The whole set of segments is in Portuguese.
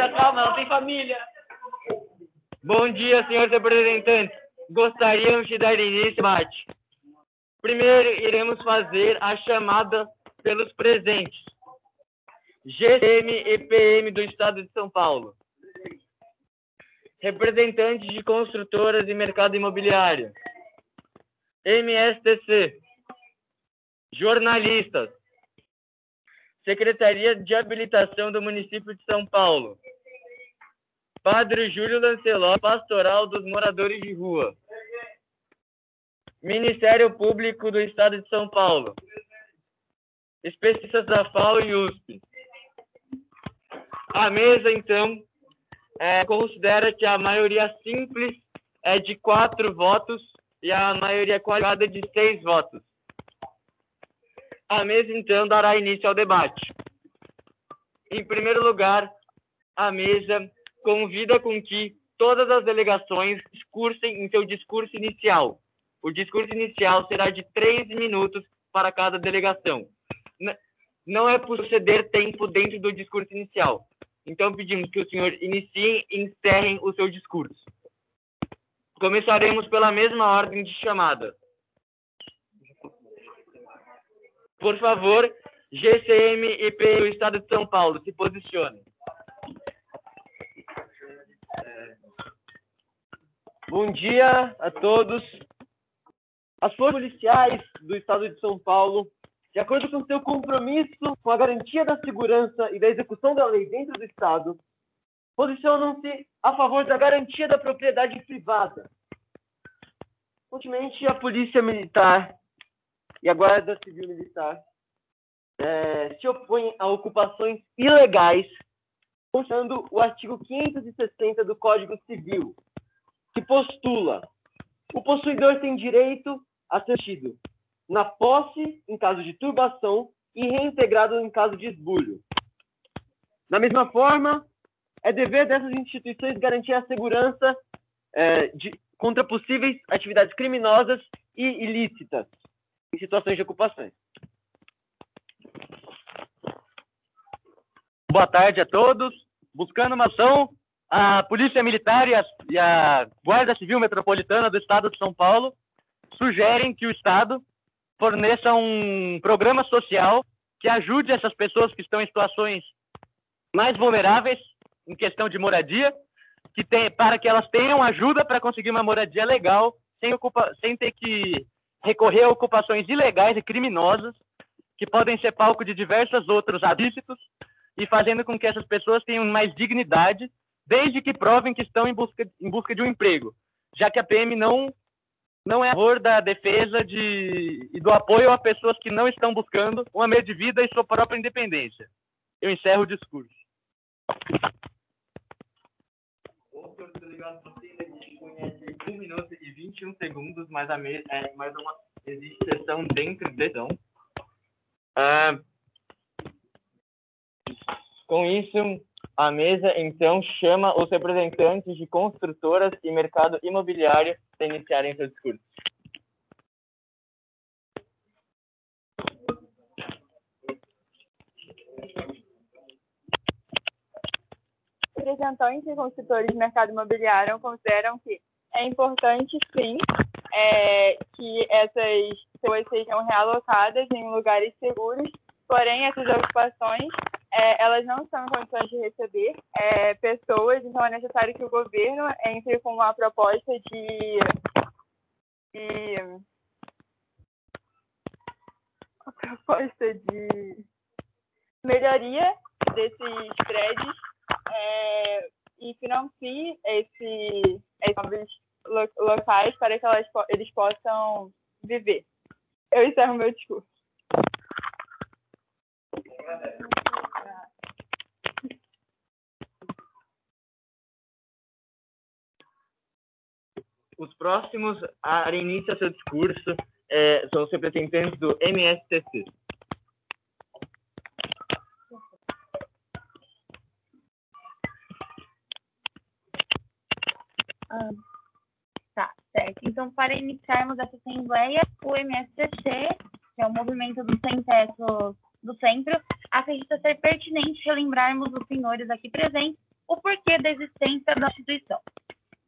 Eita, calma, ela tem família. Bom dia, senhores representantes. Gostaríamos de dar início ao debate. Primeiro, iremos fazer a chamada pelos presentes. GCM e PM do Estado de São Paulo. Representantes de construtoras e mercado imobiliário. MSTC. Jornalistas. Secretaria de Habilitação do Município de São Paulo. Padre Júlio Lancelot, Pastoral dos Moradores de Rua. Ministério Público do Estado de São Paulo. Especialistas da FAO e USP. A mesa, então, é, considera que a maioria simples é de quatro votos e a maioria qualificada de seis votos. A mesa, então, dará início ao debate. Em primeiro lugar, a mesa convida com que todas as delegações discursem em seu discurso inicial. O discurso inicial será de três minutos para cada delegação. Não é proceder tempo dentro do discurso inicial. Então, pedimos que o senhor inicie e encerrem o seu discurso. Começaremos pela mesma ordem de chamada. Por favor, GCM e do Estado de São Paulo, se posicione. Bom dia a todos. As forças policiais do Estado de São Paulo, de acordo com seu compromisso com a garantia da segurança e da execução da lei dentro do Estado, posicionam-se a favor da garantia da propriedade privada. Ultimamente, a Polícia Militar e a Guarda Civil Militar é, se opõem a ocupações ilegais, usando o artigo 560 do Código Civil, que postula o possuidor tem direito a ser tido na posse em caso de turbação e reintegrado em caso de esbulho. Da mesma forma, é dever dessas instituições garantir a segurança é, de, contra possíveis atividades criminosas e ilícitas em situações de ocupações. Boa tarde a todos. Buscando uma ação a Polícia Militar e a, e a, Guarda Civil Metropolitana do Estado de São Paulo sugerem que o Estado forneça um programa social que ajude essas pessoas que estão em situações mais vulneráveis em questão de moradia, que tem, para que elas tenham ajuda para conseguir uma moradia legal, sem, ocupa, sem ter que recorrer a ocupações ilegais e criminosas, que podem ser palco de diversos outros ilícitos, e fazendo com que essas pessoas tenham mais dignidade desde que provem que estão em busca, em busca de um emprego, já que a PM não, não é a favor da defesa de, e do apoio a pessoas que não estão buscando uma meio de vida e sua própria independência. Eu encerro o discurso. O senhor delegado, você dispõe de 1 minuto e 21 segundos, mas, a me, é, mas uma, existe sessão dentro de sessão. Ah, com isso, a mesa, então, chama os representantes de construtoras e mercado imobiliário para iniciarem seu discurso. Representantes e construtores de mercado imobiliário consideram que é importante, sim, é, que essas pessoas sejam realocadas em lugares seguros, porém, essas ocupações é, elas não estão em condições de receber é, pessoas, então é necessário que o governo entre com uma proposta de, de uma proposta de melhoria desses prédios é, e financie esse, esses locais para que elas, eles possam viver. Eu encerro meu discurso. Os próximos a iniciar seu discurso é, são os representantes do MSTC. Ah, tá, certo. Então, para iniciarmos essa assembleia, o MSTC, que é o movimento do sem teto do centro, acredita ser pertinente relembrarmos os senhores aqui presentes o porquê da existência da instituição.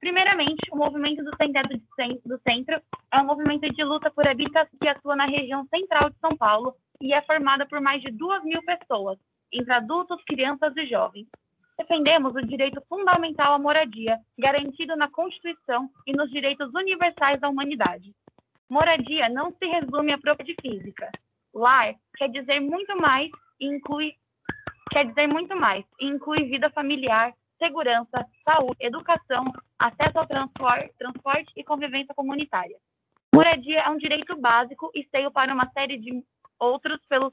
Primeiramente, o movimento do Centro, do Centro é um movimento de luta por habitação que atua na região central de São Paulo e é formada por mais de duas mil pessoas, entre adultos, crianças e jovens. Defendemos o direito fundamental à moradia, garantido na Constituição e nos direitos universais da humanidade. Moradia não se resume à propriedade física. Lar quer dizer muito mais e inclui quer dizer muito mais e inclui vida familiar, segurança, saúde, educação, acesso ao transporte, e convivência comunitária. Moradia é um direito básico e seio para uma série de outros pelos,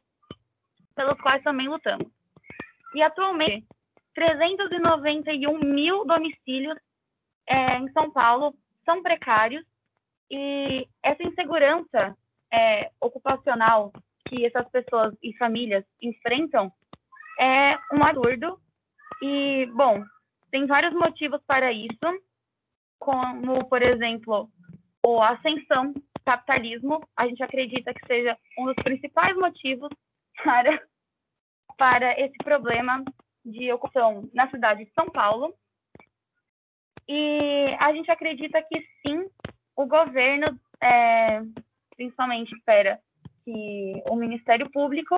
pelos quais também lutamos. E atualmente, 391 mil domicílios é, em São Paulo são precários e essa insegurança é, ocupacional que essas pessoas e famílias enfrentam é um absurdo. E, bom, tem vários motivos para isso, como, por exemplo, a ascensão do capitalismo. A gente acredita que seja um dos principais motivos para, para esse problema de ocupação na cidade de São Paulo. E a gente acredita que sim, o governo, é, principalmente, espera que o Ministério Público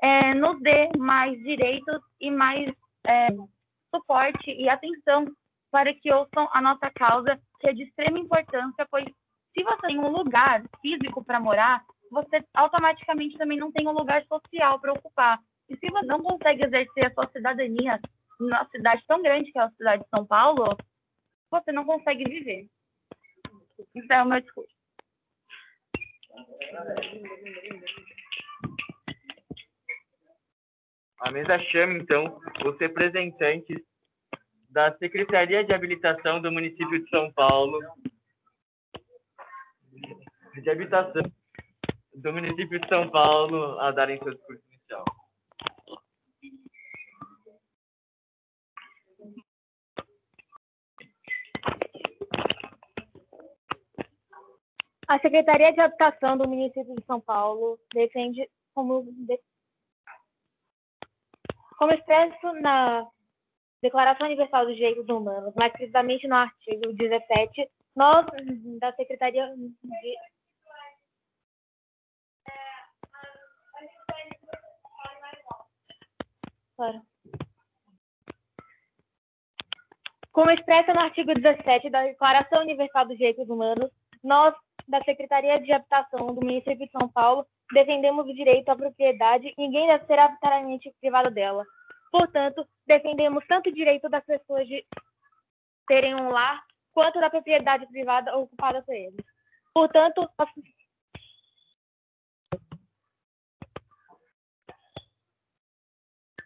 é, nos dê mais direitos e mais é, suporte e atenção para que ouçam a nossa causa, que é de extrema importância, pois se você tem um lugar físico para morar, você automaticamente também não tem um lugar social para ocupar. E se você não consegue exercer a sua cidadania numa cidade tão grande que é a cidade de São Paulo, você não consegue viver. Isso é o meu discurso. A mesa chama, então, os representantes da Secretaria de Habilitação do município de São Paulo, de Habitação do município de São Paulo, a darem seu discurso inicial. A Secretaria de Habitação do município de São Paulo defende, como, como expresso na Declaração Universal dos Direitos Humanos, mais precisamente no artigo 17, nós, da Secretaria de Como expressa no artigo 17 da Declaração Universal dos Direitos Humanos, nós, da Secretaria de Habitação do município de São Paulo, defendemos o direito à propriedade e ninguém deve ser arbitrariamente privado dela. Portanto, defendemos tanto o direito das pessoas de terem um lar, quanto da propriedade privada ocupada por eles. Portanto,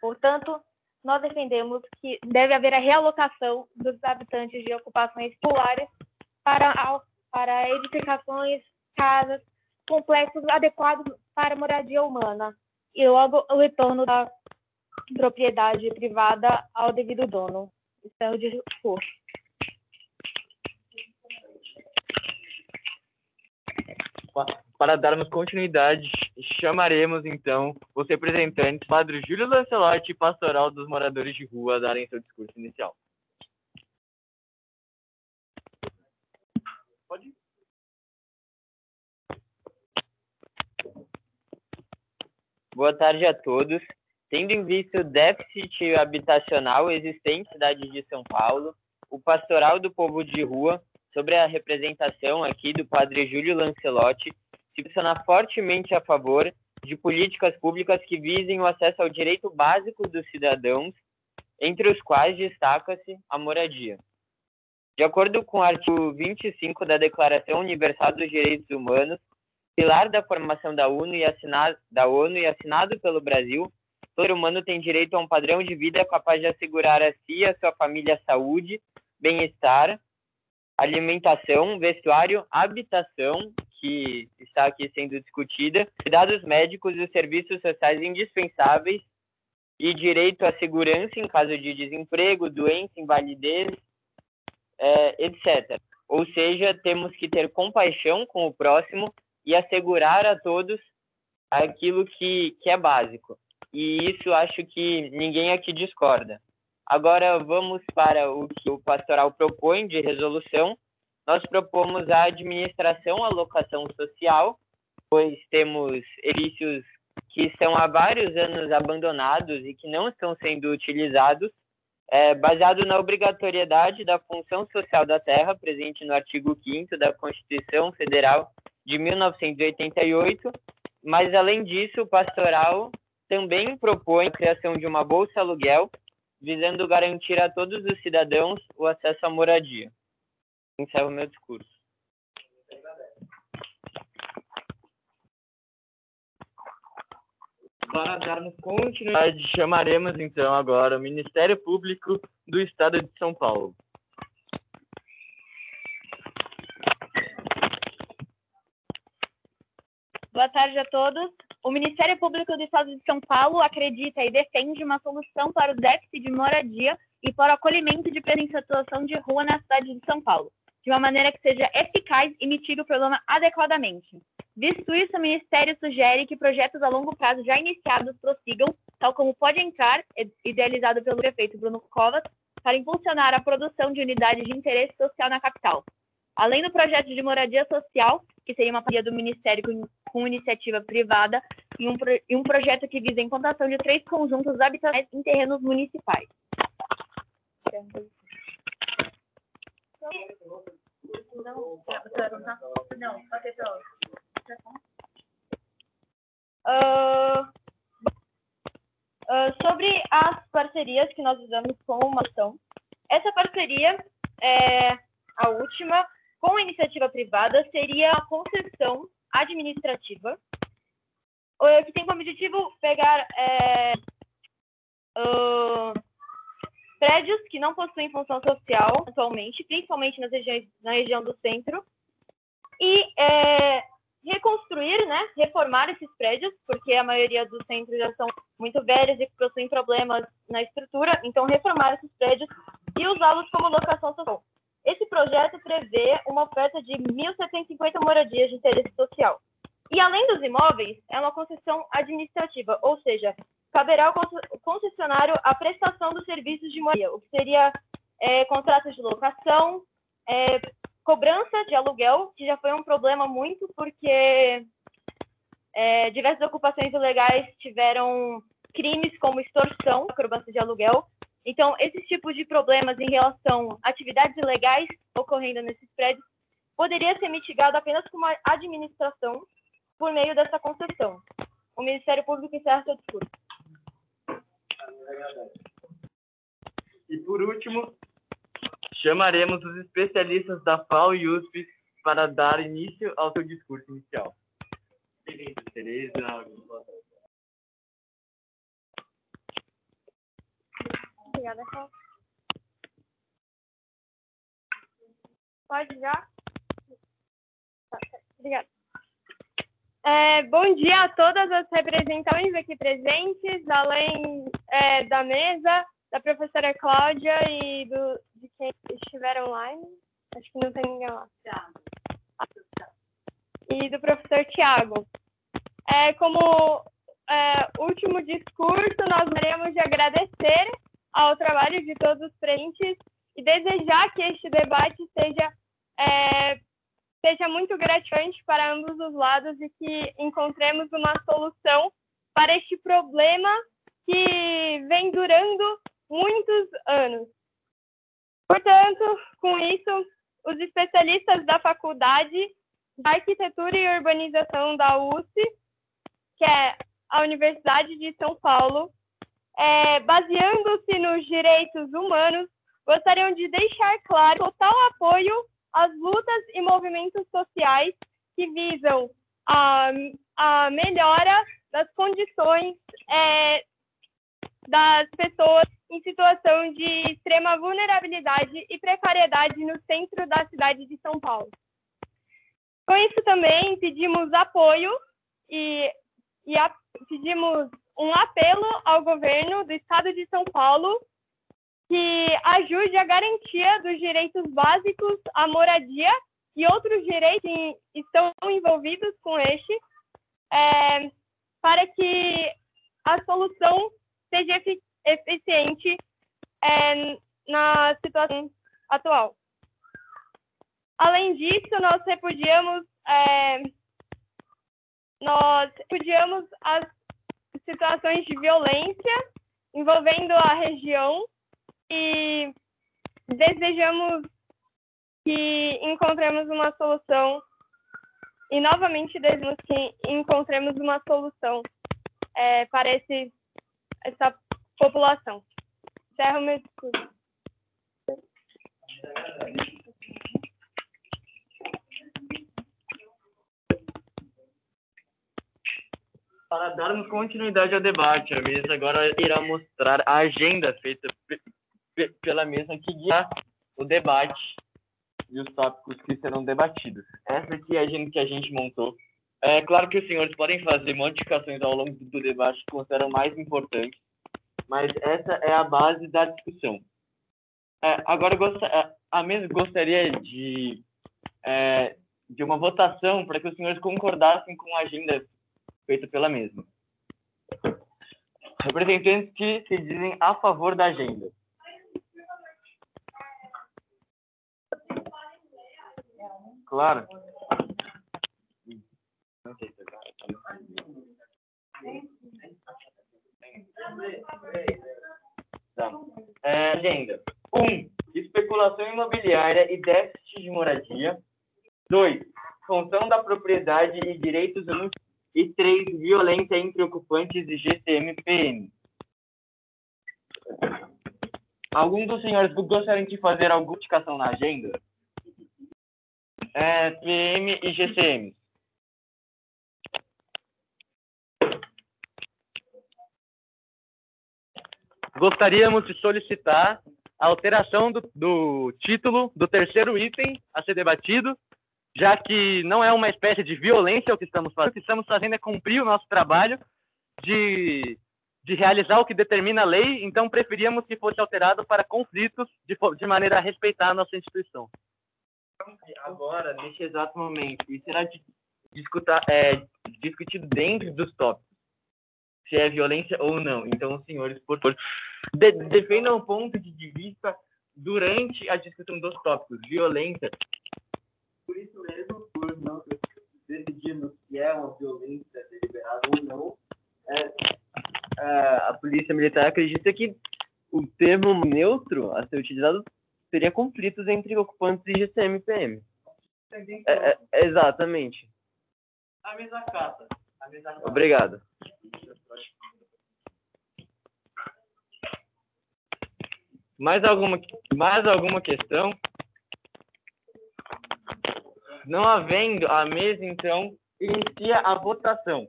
Portanto, nós defendemos que deve haver a realocação dos habitantes de ocupações populares para para edificações, casas, complexos adequados para moradia humana e logo o retorno da propriedade privada ao devido dono. Isso é o discurso. Para darmos continuidade, chamaremos então os representantes Padre Júlio Lancelotti e Pastoral dos Moradores de Rua a darem seu discurso inicial. Boa tarde a todos. Tendo em vista o déficit habitacional existente na cidade de São Paulo, o Pastoral do Povo de Rua, sobre a representação aqui do Padre Júlio Lancelotti, se posiciona fortemente a favor de políticas públicas que visem o acesso ao direito básico dos cidadãos, entre os quais destaca-se a moradia. De acordo com o artigo 25 da Declaração Universal dos Direitos Humanos, pilar da formação da ONU e assinado, da ONU e assinado pelo Brasil, todo humano tem direito a um padrão de vida capaz de assegurar a si e a sua família saúde, bem-estar, alimentação, vestuário, habitação, que está aqui sendo discutida, cuidados médicos e serviços sociais indispensáveis e direito à segurança em caso de desemprego, doença, invalidez, é, etc. Ou seja, temos que ter compaixão com o próximo e assegurar a todos aquilo que, que é básico. E isso acho que ninguém aqui discorda. Agora vamos para o que o pastoral propõe de resolução. Nós propomos a administração alocação social, pois temos edifícios que estão há vários anos abandonados e que não estão sendo utilizados, é, baseado na obrigatoriedade da função social da terra, presente no artigo 5 da Constituição Federal de 1988, mas além disso, o pastoral também propõe a criação de uma bolsa aluguel, visando garantir a todos os cidadãos o acesso à moradia. Encerro meu discurso. Para darmos continuidade, chamaremos então agora o Ministério Público do Estado de São Paulo. Boa tarde a todos. O Ministério Público do Estado de São Paulo acredita e defende uma solução para o déficit de moradia e para o acolhimento de em situação de rua na cidade de São Paulo, de uma maneira que seja eficaz e mitigue o problema adequadamente. Visto isso, o Ministério sugere que projetos a longo prazo já iniciados prossigam, tal como Pode Entrar, idealizado pelo prefeito Bruno Covas, para impulsionar a produção de unidades de interesse social na capital. Além do projeto de moradia social, que seria uma parceria do Ministério com, iniciativa privada, e um, e um projeto que visa a implantação de três conjuntos habitacionais em terrenos municipais. Uh, uh, sobre as parcerias que nós usamos com uma ação, essa parceria é a última com a iniciativa privada seria a concessão administrativa, que tem como objetivo pegar é, uh, prédios que não possuem função social atualmente, principalmente nas regiões, na região do centro, e é, reconstruir, né, reformar esses prédios, porque a maioria dos centros já são muito velhos e possuem problemas na estrutura, então reformar esses prédios e usá-los como locação social. Esse projeto prevê uma oferta de 1.750 moradias de interesse social. E além dos imóveis, é uma concessão administrativa, ou seja, caberá ao concessionário a prestação dos serviços de moradia, o que seria é, contratos de locação, é, cobrança de aluguel, que já foi um problema muito porque é, diversas ocupações ilegais tiveram crimes como extorsão, cobrança de aluguel, então, esses tipos de problemas em relação a atividades ilegais ocorrendo nesses prédios poderia ser mitigado apenas com uma administração por meio dessa concessão. O Ministério Público encerra seu discurso. E por último, chamaremos os especialistas da FAO e USP para dar início ao seu discurso inicial. Tereza, Obrigada. Pode já? Obrigada. É, bom dia a todas as representações aqui presentes, além é, da mesa, da professora Cláudia e do, de quem estiver online. Acho que não tem ninguém lá. E do professor Tiago. É, como é, último discurso, nós queremos de agradecer ao trabalho de todos os presentes e desejar que este debate seja, é, seja muito gratificante para ambos os lados e que encontremos uma solução para este problema que vem durando muitos anos. Portanto, com isso, os especialistas da Faculdade de Arquitetura e Urbanização da USP, que é a Universidade de São Paulo, é, baseando-se nos direitos humanos, gostariam de deixar claro total apoio às lutas e movimentos sociais que visam a, a melhora das condições é, das pessoas em situação de extrema vulnerabilidade e precariedade no centro da cidade de São Paulo. Com isso também pedimos apoio e, e a, pedimos um apelo ao governo do estado de São Paulo que ajude a garantia dos direitos básicos à moradia e outros direitos que estão envolvidos com este, é, para que a solução seja eficiente é, na situação atual. Além disso, nós repudiamos, é, nós repudiamos as situações de violência envolvendo a região e desejamos que encontremos uma solução e novamente desejamos que encontremos uma solução é, para esse, essa população. Encerro meu discurso. Para darmos continuidade ao debate, a mesa agora irá mostrar a agenda feita pe- pe- pela mesa que guia o debate e os tópicos que serão debatidos. Essa aqui é a agenda que a gente montou. É claro que os senhores podem fazer modificações ao longo do debate que consideram mais importantes, mas essa é a base da discussão. É, agora, é, a mesa gostaria de, é, de uma votação para que os senhores concordassem com a agenda feita pela mesma. Representantes que se dizem a favor da agenda. Claro. Tá. É, agenda. 1. Um, especulação imobiliária e déficit de moradia. 2. Função da propriedade e direitos humanos. E 3. Violência entre ocupantes e GCM-PM. Algum dos senhores gostariam de fazer alguma indicação na agenda? É, PM e GCM. Gostaríamos de solicitar a alteração do, do título do terceiro item a ser debatido, já que não é uma espécie de violência o que estamos fazendo. O que estamos fazendo é cumprir o nosso trabalho de, de realizar o que determina a lei, então preferíamos que fosse alterado para conflitos de, de maneira a respeitar a nossa instituição. Agora, neste exato momento, e será di- discuta- é, discutido dentro dos tópicos se é violência ou não. Então, senhores, por favor, de, defendam o ponto de vista durante a discussão dos tópicos. Violência. Não decidirmos se é uma violência deliberada ou não, é, é, a polícia militar acredita que o termo neutro a ser utilizado seria conflitos entre ocupantes e GCM e PM. É, é, exatamente. A mesa cata. A mesa cata. Obrigado. Mais alguma, mais alguma questão? Não havendo, a mesa, então, inicia a votação.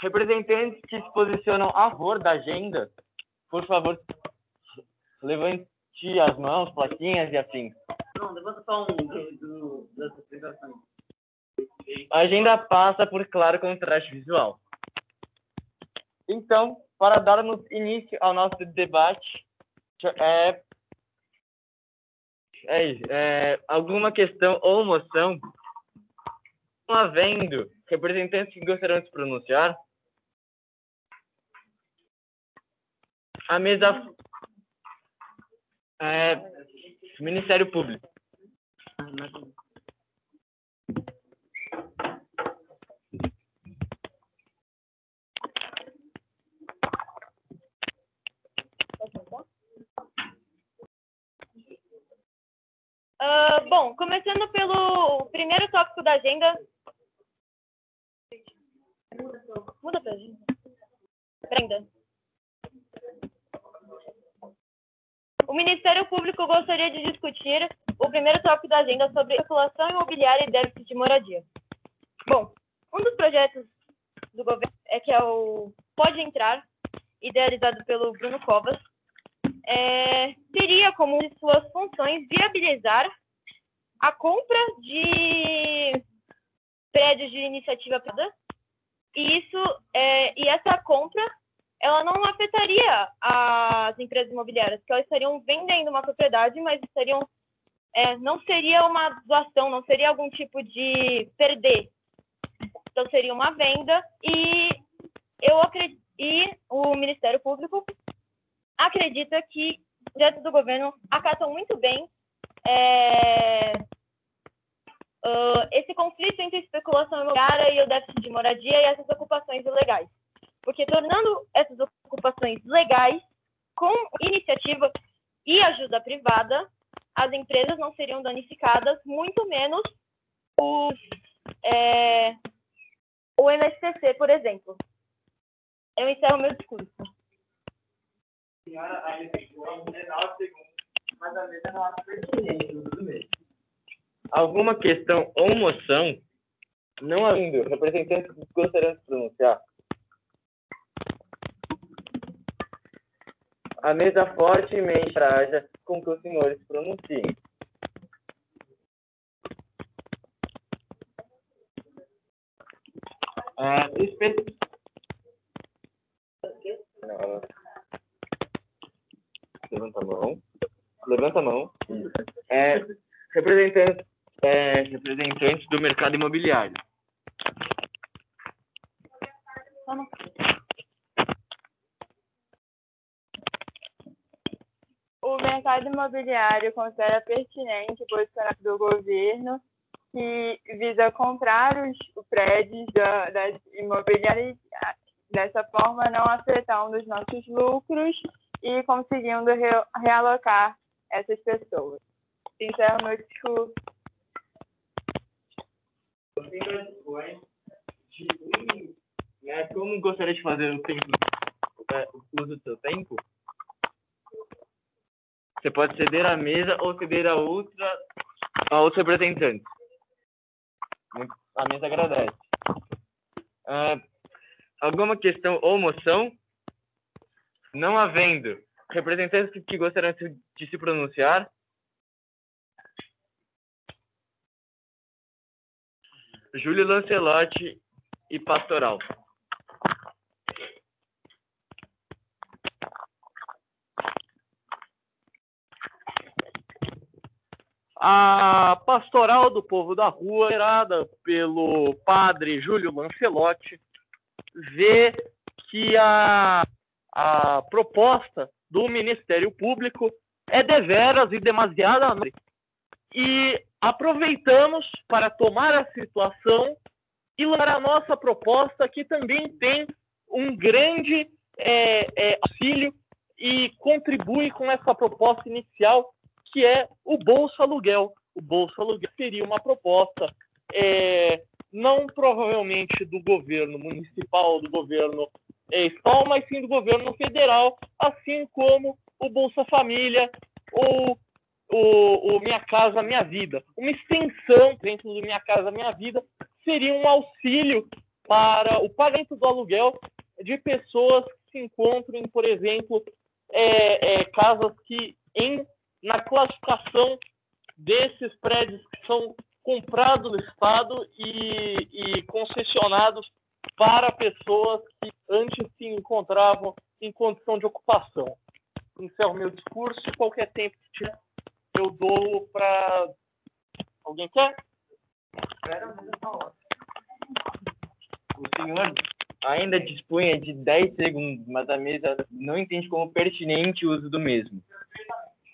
Representantes que se posicionam a favor da agenda, por favor, levante as mãos, plaquinhas e afins. Não, levanta só um do, das apresentações. A agenda passa por claro contraste visual. Então, para darmos início ao nosso debate, é, é, é, alguma questão ou moção, não havendo representantes que gostariam de se pronunciar, a mesa é, Ministério Público. Ah, bom, começando pelo primeiro tópico da agenda. Muda pra gente. Brenda. O Ministério Público gostaria de discutir o primeiro tópico da agenda sobre especulação imobiliária e déficit de moradia. Bom, um dos projetos do governo é que é o Pode Entrar, idealizado pelo Bruno Covas, é, teria como uma de suas funções viabilizar a compra de prédios de iniciativa privada. E isso é, e essa compra ela não afetaria as empresas imobiliárias que elas estariam vendendo uma propriedade mas estariam é, não seria uma doação não seria algum tipo de perder. Então seria uma venda e eu acredito e o Ministério Público acredita que diante do governo acatam muito bem é, uh, esse conflito entre especulação imobiliária e o déficit de moradia e essas ocupações ilegais. Porque tornando essas ocupações legais com iniciativa e ajuda privada, as empresas não seriam danificadas, muito menos os, é, o MSTC, por exemplo. Eu encerro meu discurso. Senhora, ainda tem 19 segundos, mas a mesa não acha pertinente do mesmo. Alguma questão ou moção não havendo representantes que gostariam de pronunciar? A mesa fortemente traja com que os senhores pronunciem. É, espe- Não, Levanta a mão. Levanta a mão. É, representantes, é, representantes do mercado imobiliário. O mercado imobiliário considera pertinente o posicionamento do governo que visa comprar os prédios da, das imobiliárias, dessa forma não afetando os nossos lucros e conseguindo re- realocar essas pessoas. Encerro meu discurso. É, como gostaria de fazer o tempo, é, o uso do seu tempo? Você pode ceder à mesa ou ceder a outra, a outros representantes. Muito- A mesa agradece. Ah, alguma questão ou moção? Não havendo representantes que- gostariam de se- pronunciar, Júlio Lancelotti e Pastoral. A pastoral do povo da rua, liderada pelo padre Júlio Lancelotti, vê que a, a proposta do Ministério Público é deveras e demasiada. E aproveitamos para tomar a situação e lançar a nossa proposta, que também tem um grande é, é, auxílio e contribui com essa proposta inicial que é o Bolsa Aluguel. O Bolsa Aluguel seria uma proposta é, não provavelmente do governo municipal, do governo é, estadual, mas sim do governo federal, assim como o Bolsa Família ou o, o Minha Casa Minha Vida. Uma extensão dentro do Minha Casa Minha Vida seria um auxílio para o pagamento do aluguel de pessoas que se encontram, por exemplo, é, é, casas que em na classificação desses prédios que são comprados no Estado e, e concessionados para pessoas que antes se encontravam em condição de ocupação. Encerro meu discurso. Qualquer tempo que tiver, eu dou para. Alguém quer? O senhor ainda dispunha de 10 segundos, mas a mesa não entende como pertinente o uso do mesmo.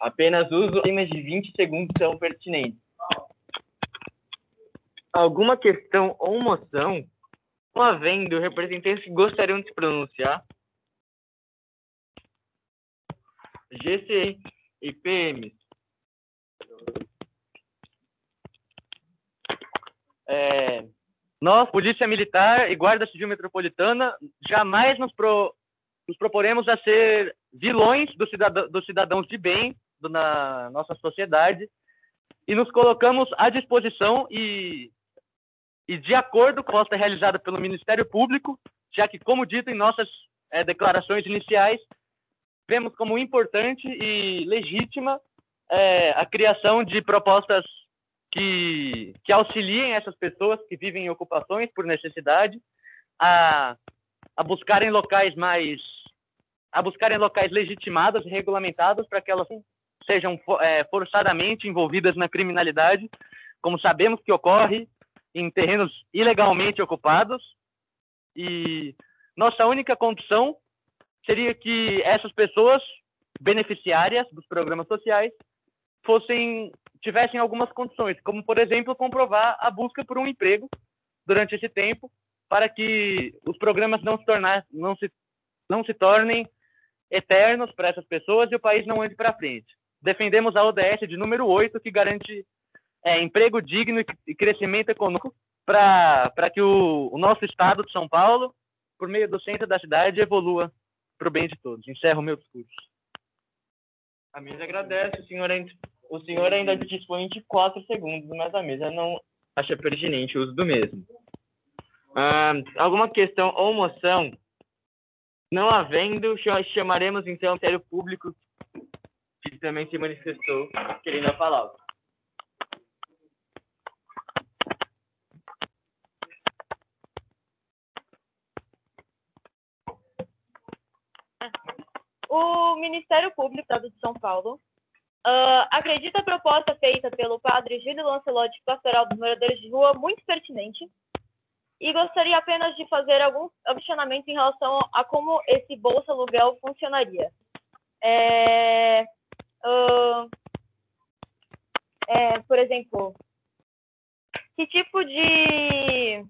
Apenas uso acima de 20 segundos são pertinentes. Alguma questão ou moção, não havendo representantes que gostariam de se pronunciar? GCI e PM. É, nós, Polícia Militar e Guarda Civil Metropolitana, jamais nos, pro- nos proporemos a ser vilões do cidadão, dos cidadãos de bem do- na nossa sociedade e nos colocamos à disposição e, e de acordo com a proposta realizada pelo Ministério Público, já que, como dito em nossas eh, declarações iniciais, vemos como importante e legítima eh, a criação de propostas que, que auxiliem essas pessoas que vivem em ocupações por necessidade a, a buscarem locais mais a buscarem locais legitimados e regulamentados para que elas sejam eh, forçadamente envolvidas na criminalidade, como sabemos que ocorre em terrenos ilegalmente ocupados. E nossa única condição seria que essas pessoas beneficiárias dos programas sociais fossem tivessem algumas condições, como por exemplo comprovar a busca por um emprego durante esse tempo, para que os programas não se tornar, não se não se tornem eternos para essas pessoas e o país não ande para frente. Defendemos a ODS de número 8, que garante é, emprego digno e crescimento econômico para que o, o nosso estado de São Paulo, por meio do centro da cidade, evolua para o bem de todos. Encerro o meu discurso. A mesa agradece, o senhor, ainda, o senhor ainda dispõe de quatro segundos, mas a mesa não acha pertinente o uso do mesmo. Ah, alguma questão ou moção? Não havendo, chamaremos então o Ministério Público, que também se manifestou querendo a palavra. O Ministério Público do Estado de São Paulo uh, acredita a proposta feita pelo padre Gílio Lancelotti, pastoral dos moradores de rua, muito pertinente e gostaria apenas de fazer alguns questionamentos em relação a como esse bolsa aluguel funcionaria. É, uh, é, por exemplo, que tipo de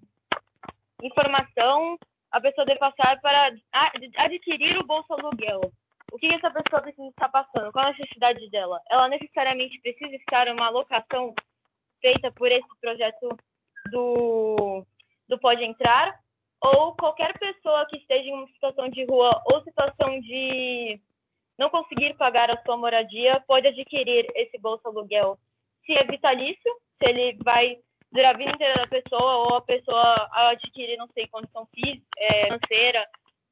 informação a pessoa deve passar para adquirir o bolsa aluguel? O que essa pessoa precisa estar passando? Qual a necessidade dela? Ela necessariamente precisa estar uma alocação feita por esse projeto do, do Pode Entrar? Ou qualquer pessoa que esteja em uma situação de rua ou situação de não conseguir pagar a sua moradia pode adquirir esse bolsa aluguel? Se é vitalício, se ele vai durar a vida inteira da pessoa ou a pessoa adquirir, não sei, condição é, financeira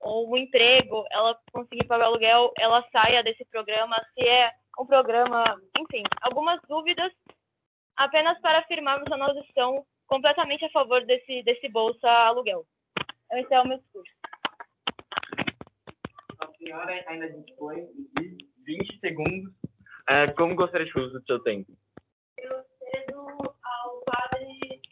ou um emprego, ela conseguir pagar aluguel, ela saia desse programa, se é um programa, enfim, algumas dúvidas apenas para afirmarmos a nossa posição completamente a favor desse, desse bolsa aluguel. Esse é o meu discurso. A senhora ainda dispõe de 20 segundos. É, como gostaria de uso do seu tempo? Eu cedo ao padre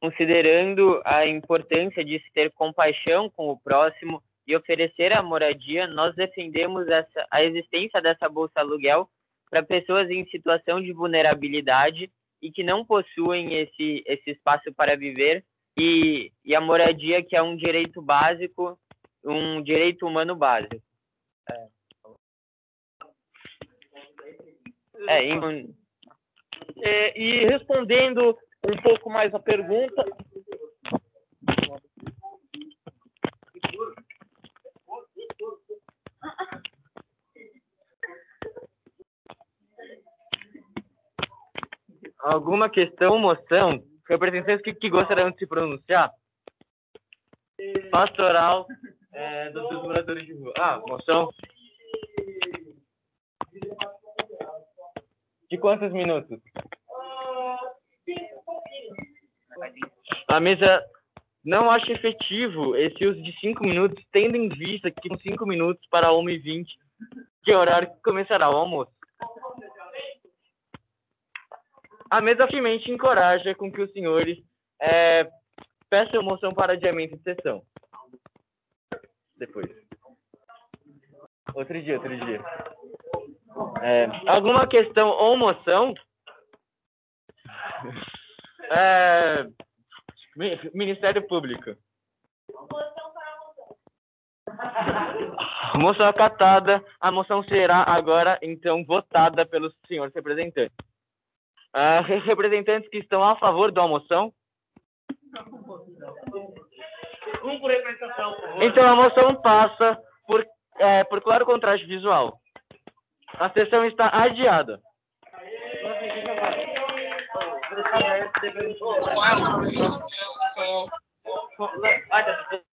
Considerando a importância de se ter compaixão com o próximo e oferecer a moradia, nós defendemos essa, a existência dessa bolsa aluguel para pessoas em situação de vulnerabilidade e que não possuem esse, esse espaço para viver e, e a moradia que é um direito básico, um direito humano básico. É. É, em... é, e respondendo um pouco mais a pergunta. Alguma questão, moção? Representantes que, que gostariam de se pronunciar? Pastoral é, dos, moradores de rua. Ah, moção? De quantos minutos? A mesa não acha efetivo esse uso de cinco minutos, tendo em vista que são cinco minutos para 1h20, que é o horário que começará o almoço. A mesa firmemente encoraja com que os senhores é, peçam moção para adiamento de sessão. Depois. Outro dia, outro dia. É, alguma questão ou moção? É, Ministério Público. Moção acatada. A moção será agora, então, votada pelos senhores representantes. Uh, representantes que estão a favor da moção? Um por representação. Então, a moção passa por, é, por claro contraste visual. A sessão está adiada.